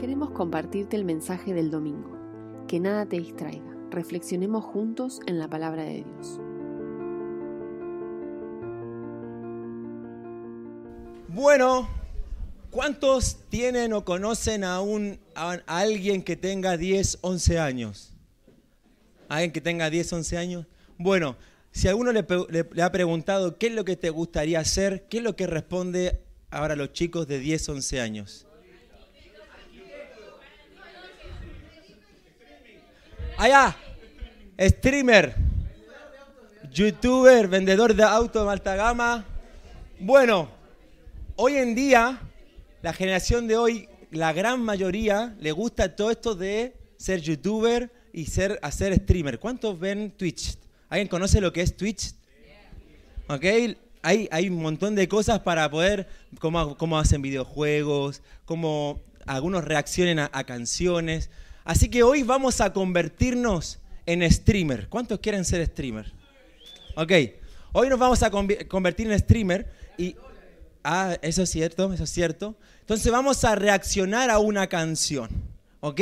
Queremos compartirte el mensaje del domingo. Que nada te distraiga. Reflexionemos juntos en la palabra de Dios. Bueno, ¿cuántos tienen o conocen a, un, a alguien que tenga 10, 11 años? ¿Alguien que tenga 10, 11 años? Bueno, si alguno le, le- ha preguntado qué es lo que te gustaría hacer, ¿qué es lo que responde ahora los chicos de 10, 11 años? Allá, streamer, youtuber, vendedor de auto de alta gama. Bueno, hoy en día, la generación de hoy, la gran mayoría le gusta todo esto de ser youtuber y ser, hacer streamer. ¿Cuántos ven Twitch? ¿Alguien conoce lo que es Twitch? ¿Ok? Hay, hay un montón de cosas para poder, cómo, cómo hacen videojuegos, cómo algunos reaccionen a, a canciones. Así que hoy vamos a convertirnos en streamer. ¿Cuántos quieren ser streamer? Ok, hoy nos vamos a convertir en streamer y... Ah, eso es cierto, eso es cierto. Entonces vamos a reaccionar a una canción, ¿ok?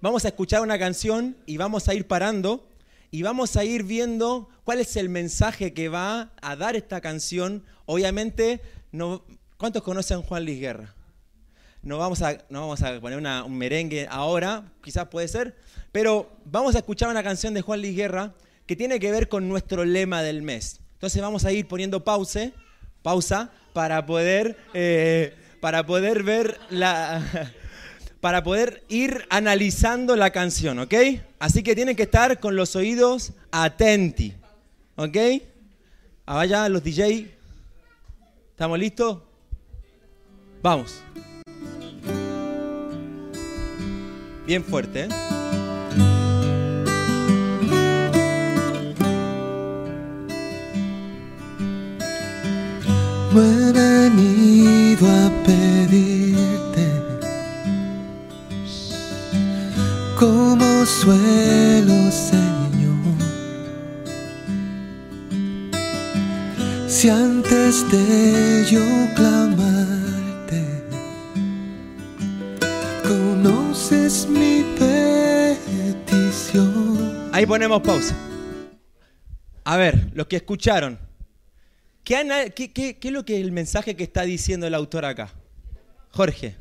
Vamos a escuchar una canción y vamos a ir parando y vamos a ir viendo cuál es el mensaje que va a dar esta canción. Obviamente, no, ¿cuántos conocen Juan Luis Guerra? No vamos a, no vamos a poner una- un merengue ahora, quizás puede ser, pero vamos a escuchar una canción de Juan Luis Guerra que tiene que ver con nuestro lema del mes. Entonces vamos a ir poniendo pause, pausa para poder, eh, para poder ver la, para poder ir analizando la canción, ¿ok? Así que tienen que estar con los oídos atenti, ¿ok? Vaya los DJ, ¿estamos listos? Vamos. Bien fuerte, ¿eh? No venido a pedirte como suelo, Señor. Si antes de yo clamarte, Ahí ponemos pausa. A ver, los que escucharon. ¿Qué, es lo que el mensaje que está diciendo el autor acá? Jorge.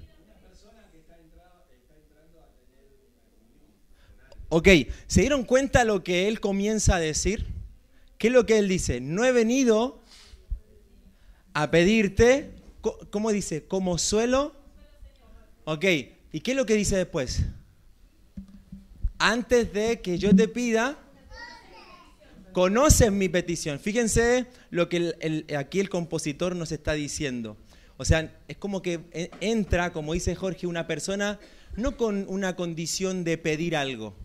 Ok, ¿se dieron cuenta lo que él comienza a decir? ¿Qué es lo que él dice? No he venido a pedirte, ¿cómo dice? Como suelo. Ok, ¿y qué es lo que dice después? Antes de que yo te pida, conoces mi petición. Fíjense lo que aquí el compositor nos está diciendo. O sea, es como que e- entra, como dice Jorge, una persona no con una condición de pedir algo.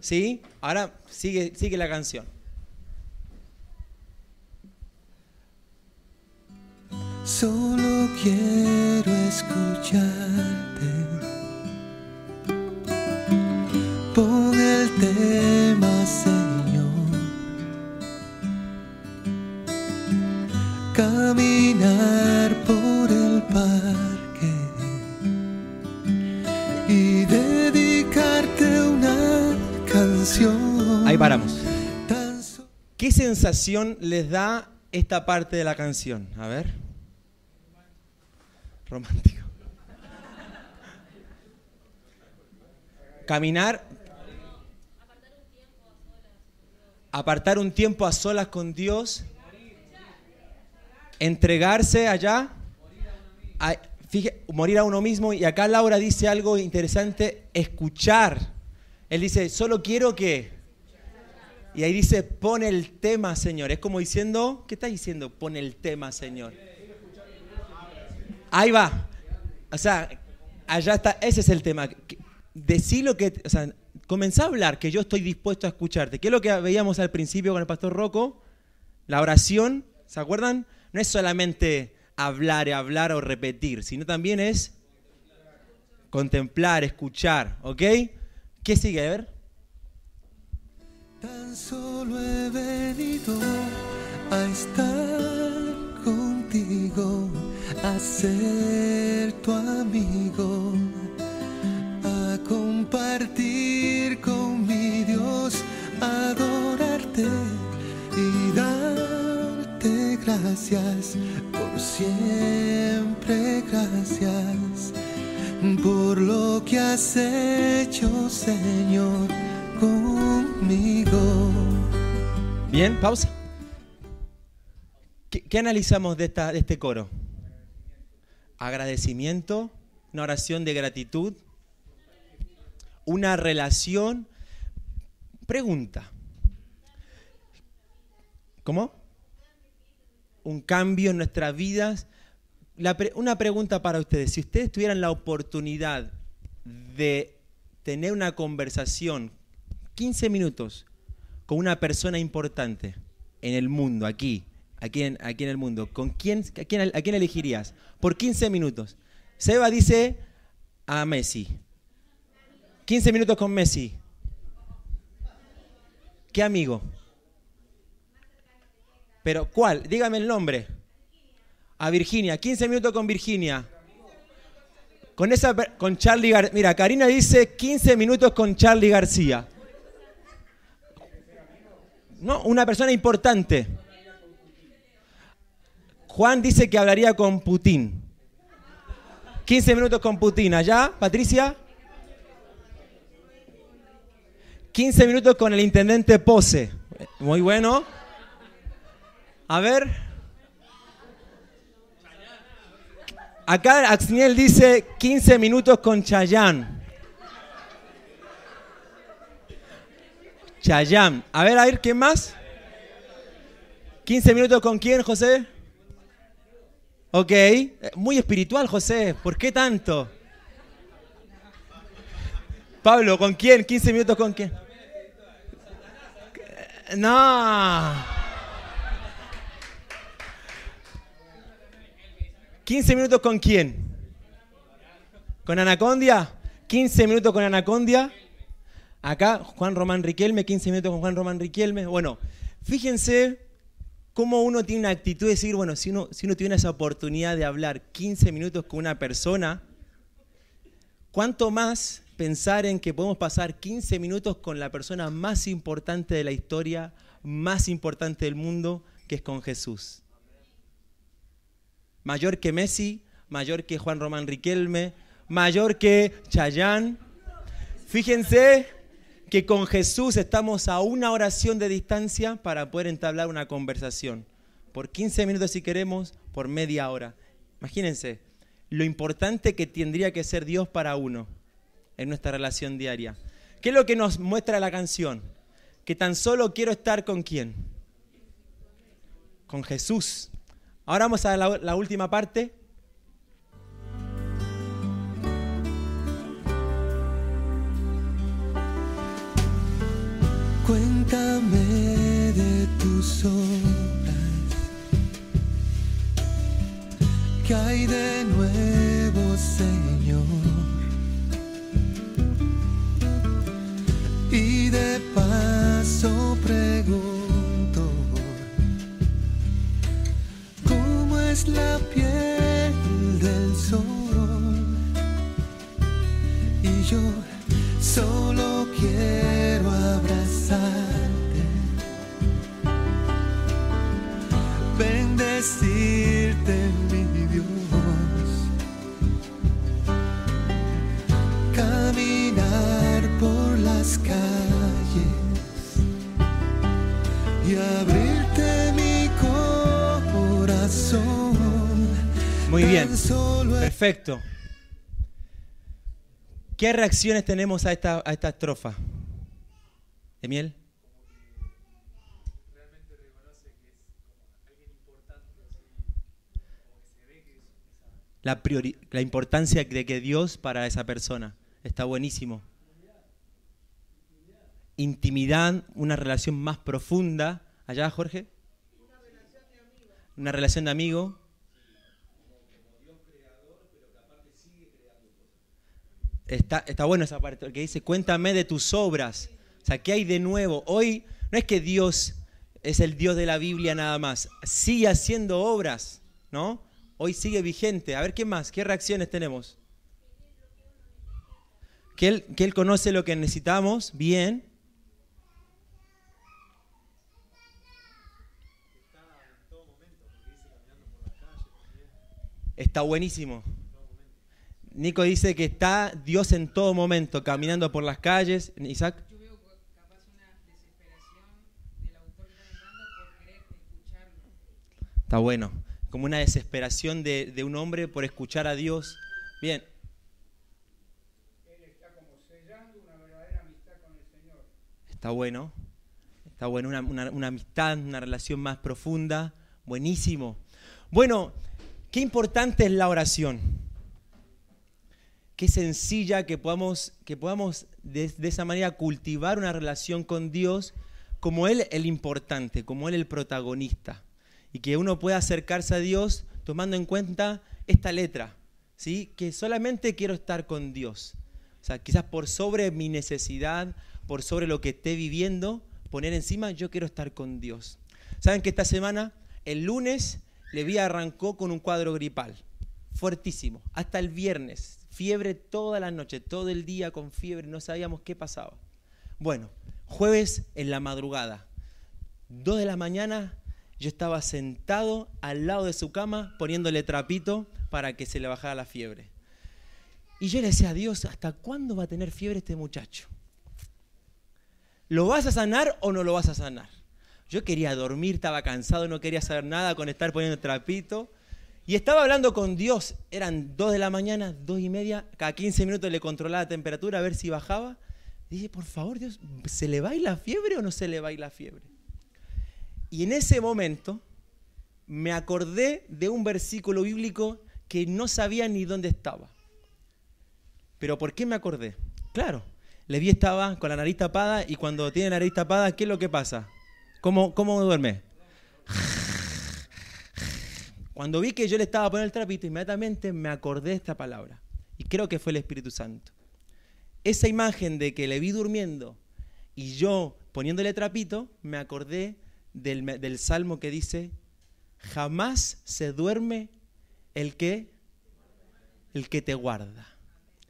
¿Sí? Ahora sigue, sigue la canción. Solo quiero escucharte. Pon el tema, Señor. Caminar por el parque y dedicarte una canción. Ahí paramos. ¿Qué sensación les da esta parte de la canción? A ver. Romántico. Caminar. Apartar un tiempo a solas con Dios. Entregarse allá. A- morir a uno mismo. Y acá Laura dice algo interesante. Escuchar. Él dice, solo quiero que... Y ahí dice, pon el tema, Señor. Es como diciendo, ¿qué está diciendo? Pon el tema, Señor. Ahí va. O sea, allá está, ese es el tema. Decí lo que, o sea, comenzá a hablar, que yo estoy dispuesto a escucharte. ¿Qué es lo que veíamos al principio con el pastor Rocco? La oración, ¿se acuerdan? No es solamente hablar, hablar o repetir, sino también es contemplar, escuchar, ¿ok? ¿Qué sigue? A ver. Tan solo he venido a estar contigo, a ser tu amigo. Y darte gracias por siempre gracias por lo que has hecho Señor conmigo. Bien, pausa. ¿Qué, qué analizamos de, esta, de este coro? Agradecimiento, una oración de gratitud, una relación. Pregunta. ¿Cómo? Un cambio en nuestras vidas. Pre- una pregunta para ustedes. Si ustedes tuvieran la oportunidad de tener una conversación, 15 minutos, con una persona importante en el mundo, aquí, aquí en, aquí en el mundo, ¿con quién, a, quién, ¿a quién elegirías? Por 15 minutos. Seba dice a Messi. 15 minutos con Messi. ¿Qué amigo? Pero ¿cuál? Dígame el nombre. A Virginia. 15 minutos con Virginia. Con esa con Charlie Gar Mira, Karina dice 15 minutos con Charlie García. No, una persona importante. Juan dice que hablaría con Putin. 15 minutos con Putin. ¿Allá, Patricia? 15 minutos con el intendente Pose. Muy bueno. A ver. Acá Axniel dice 15 minutos con Chayán. Chayán. A ver, a ver, ¿quién más? 15 minutos con quién, José? Ok. Muy espiritual, José. ¿Por qué tanto? Pablo, ¿con quién? 15 minutos con quién. No. 15 minutos con quién? ¿Con Anacondia? 15 minutos con Anacondia. Acá Juan Román Riquelme, 15 minutos con Juan Román Riquelme. Bueno, fíjense cómo uno tiene una actitud de decir, bueno, si uno, si uno tiene esa oportunidad de hablar 15 minutos con una persona, ¿cuánto más pensar en que podemos pasar 15 minutos con la persona más importante de la historia, más importante del mundo, que es con Jesús? Mayor que Messi, mayor que Juan Román Riquelme, mayor que Chayán. Fíjense que con Jesús estamos a una oración de distancia para poder entablar una conversación. Por 15 minutos si queremos, por media hora. Imagínense lo importante que tendría que ser Dios para uno en nuestra relación diaria. ¿Qué es lo que nos muestra la canción? Que tan solo quiero estar con quién? Con Jesús. Ahora vamos a la, la última parte. Cuéntame de tus obras. ¿Qué hay de nuevo, solo quiero abrazarte, bendecirte, mi Dios, caminar por las calles y abrirte mi corazón. Muy bien. Perfecto. ¿Qué reacciones tenemos a esta, a esta estrofa? ¿Emiel? La, priori- la importancia de que Dios para esa persona. Está buenísimo. Intimidad, una relación más profunda. ¿Allá, Jorge? Una relación de amigo. Está, está bueno esa parte, porque dice, cuéntame de tus obras. O sea, ¿qué hay de nuevo? Hoy no es que Dios es el Dios de la Biblia nada más, sigue haciendo obras, ¿no? Hoy sigue vigente. A ver, ¿qué más? ¿Qué reacciones tenemos? Que él, que él conoce lo que necesitamos, bien. Está buenísimo. Nico dice que está Dios en todo momento, caminando por las calles. Isaac. Yo veo capaz una desesperación del autor está por querer escucharlo. Está bueno. Como una desesperación de, de un hombre por escuchar a Dios. Bien. Está bueno. Está bueno. Una, una- una amistad, una relación más profunda. Buenísimo. Bueno, qué importante es la oración. Qué sencilla que podamos, que podamos de, esa manera cultivar una relación con Dios como Él el importante, como Él el protagonista y que uno pueda acercarse a Dios tomando en cuenta esta letra, ¿sí? Que solamente quiero estar con Dios. O sea, quizás por sobre mi necesidad, por sobre lo que esté viviendo, poner encima, yo quiero estar con Dios. ¿Saben que esta semana, el lunes, Levi arrancó con un cuadro gripal, fuertísimo, hasta el viernes, fiebre toda la noche, todo el día con fiebre, no sabíamos qué pasaba. Bueno, jueves en la madrugada, 2 de la mañana, yo estaba sentado al lado de su cama poniéndole trapito para que se le bajara la fiebre. Y yo le decía a Dios, ¿hasta cuándo va a tener fiebre este muchacho? ¿Lo vas a sanar o no lo vas a sanar? Yo quería dormir, estaba cansado, no quería saber nada con estar poniendo trapito. Y estaba hablando con Dios. Eran 2 de la mañana, dos y media. Cada 15 minutos le controlaba la temperatura a ver si bajaba. Dije, por favor, Dios, ¿se le va a la fiebre o no se le va a la fiebre? Y en ese momento me acordé de un versículo bíblico que no sabía ni dónde estaba. Pero ¿por qué me acordé? Claro, Levi estaba con la nariz tapada y cuando tiene la nariz tapada, ¿qué es lo que pasa? ¿Cómo, cómo duerme? Cuando vi que yo le estaba poniendo el trapito, inmediatamente me acordé de esta palabra. Y creo que fue el Espíritu Santo. Esa imagen de que le vi durmiendo y yo poniéndole trapito, me acordé del, del salmo que dice, jamás se duerme el que, el que te guarda.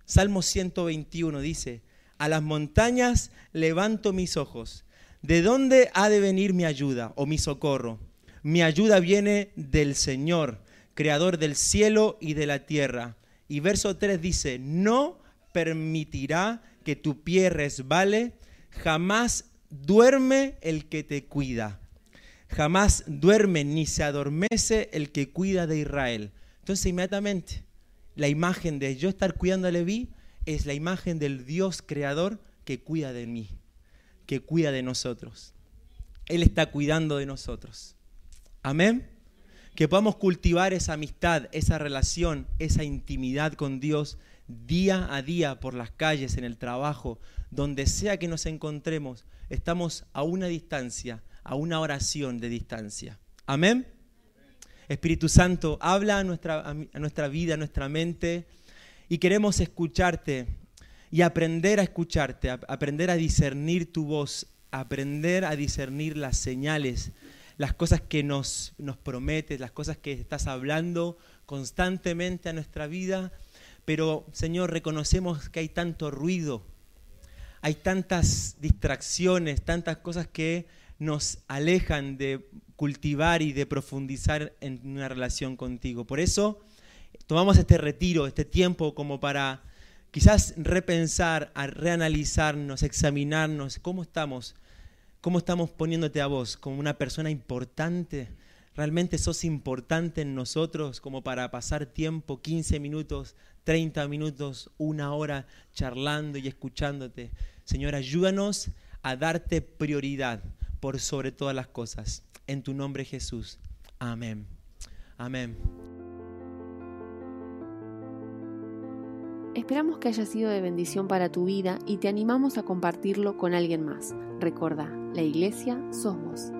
Salmo 121 dice, a las montañas levanto mis ojos. ¿De dónde ha de venir mi ayuda o mi socorro? Mi ayuda viene del Señor, creador del cielo y de la tierra. Y verso 3 dice, no permitirá que tu pie resbale, jamás duerme el que te cuida. Jamás duerme ni se adormece el que cuida de Israel. Entonces inmediatamente la imagen de yo estar cuidando a Leví es la imagen del Dios creador que cuida de mí, que cuida de nosotros. Él está cuidando de nosotros. Amén. Que podamos cultivar esa amistad, esa relación, esa intimidad con Dios día a día por las calles, en el trabajo, donde sea que nos encontremos. Estamos a una distancia, a una oración de distancia. Amén. Espíritu Santo, habla a nuestra, nuestra vida, a nuestra mente y queremos escucharte y aprender a escucharte, aprender a discernir tu voz, aprender a discernir las señales, las cosas que nos, nos prometes, las cosas que estás hablando constantemente a nuestra vida. Pero, Señor, reconocemos que hay tanto ruido, hay tantas distracciones, tantas cosas que nos alejan de cultivar y de profundizar en una relación contigo. Por eso tomamos este retiro, este tiempo como para quizás repensar, reanalizarnos, examinarnos cómo estamos, cómo estamos poniéndote a vos como una persona importante. ¿Realmente sos importante en nosotros como para pasar tiempo, 15 minutos, 30 minutos, una hora charlando y escuchándote? Señor, ayúdanos a darte prioridad por sobre todas las cosas. En tu nombre Jesús. Amén. Amén. Esperamos que haya sido de bendición para tu vida y te animamos a compartirlo con alguien más. Recuerda, la iglesia sos vos.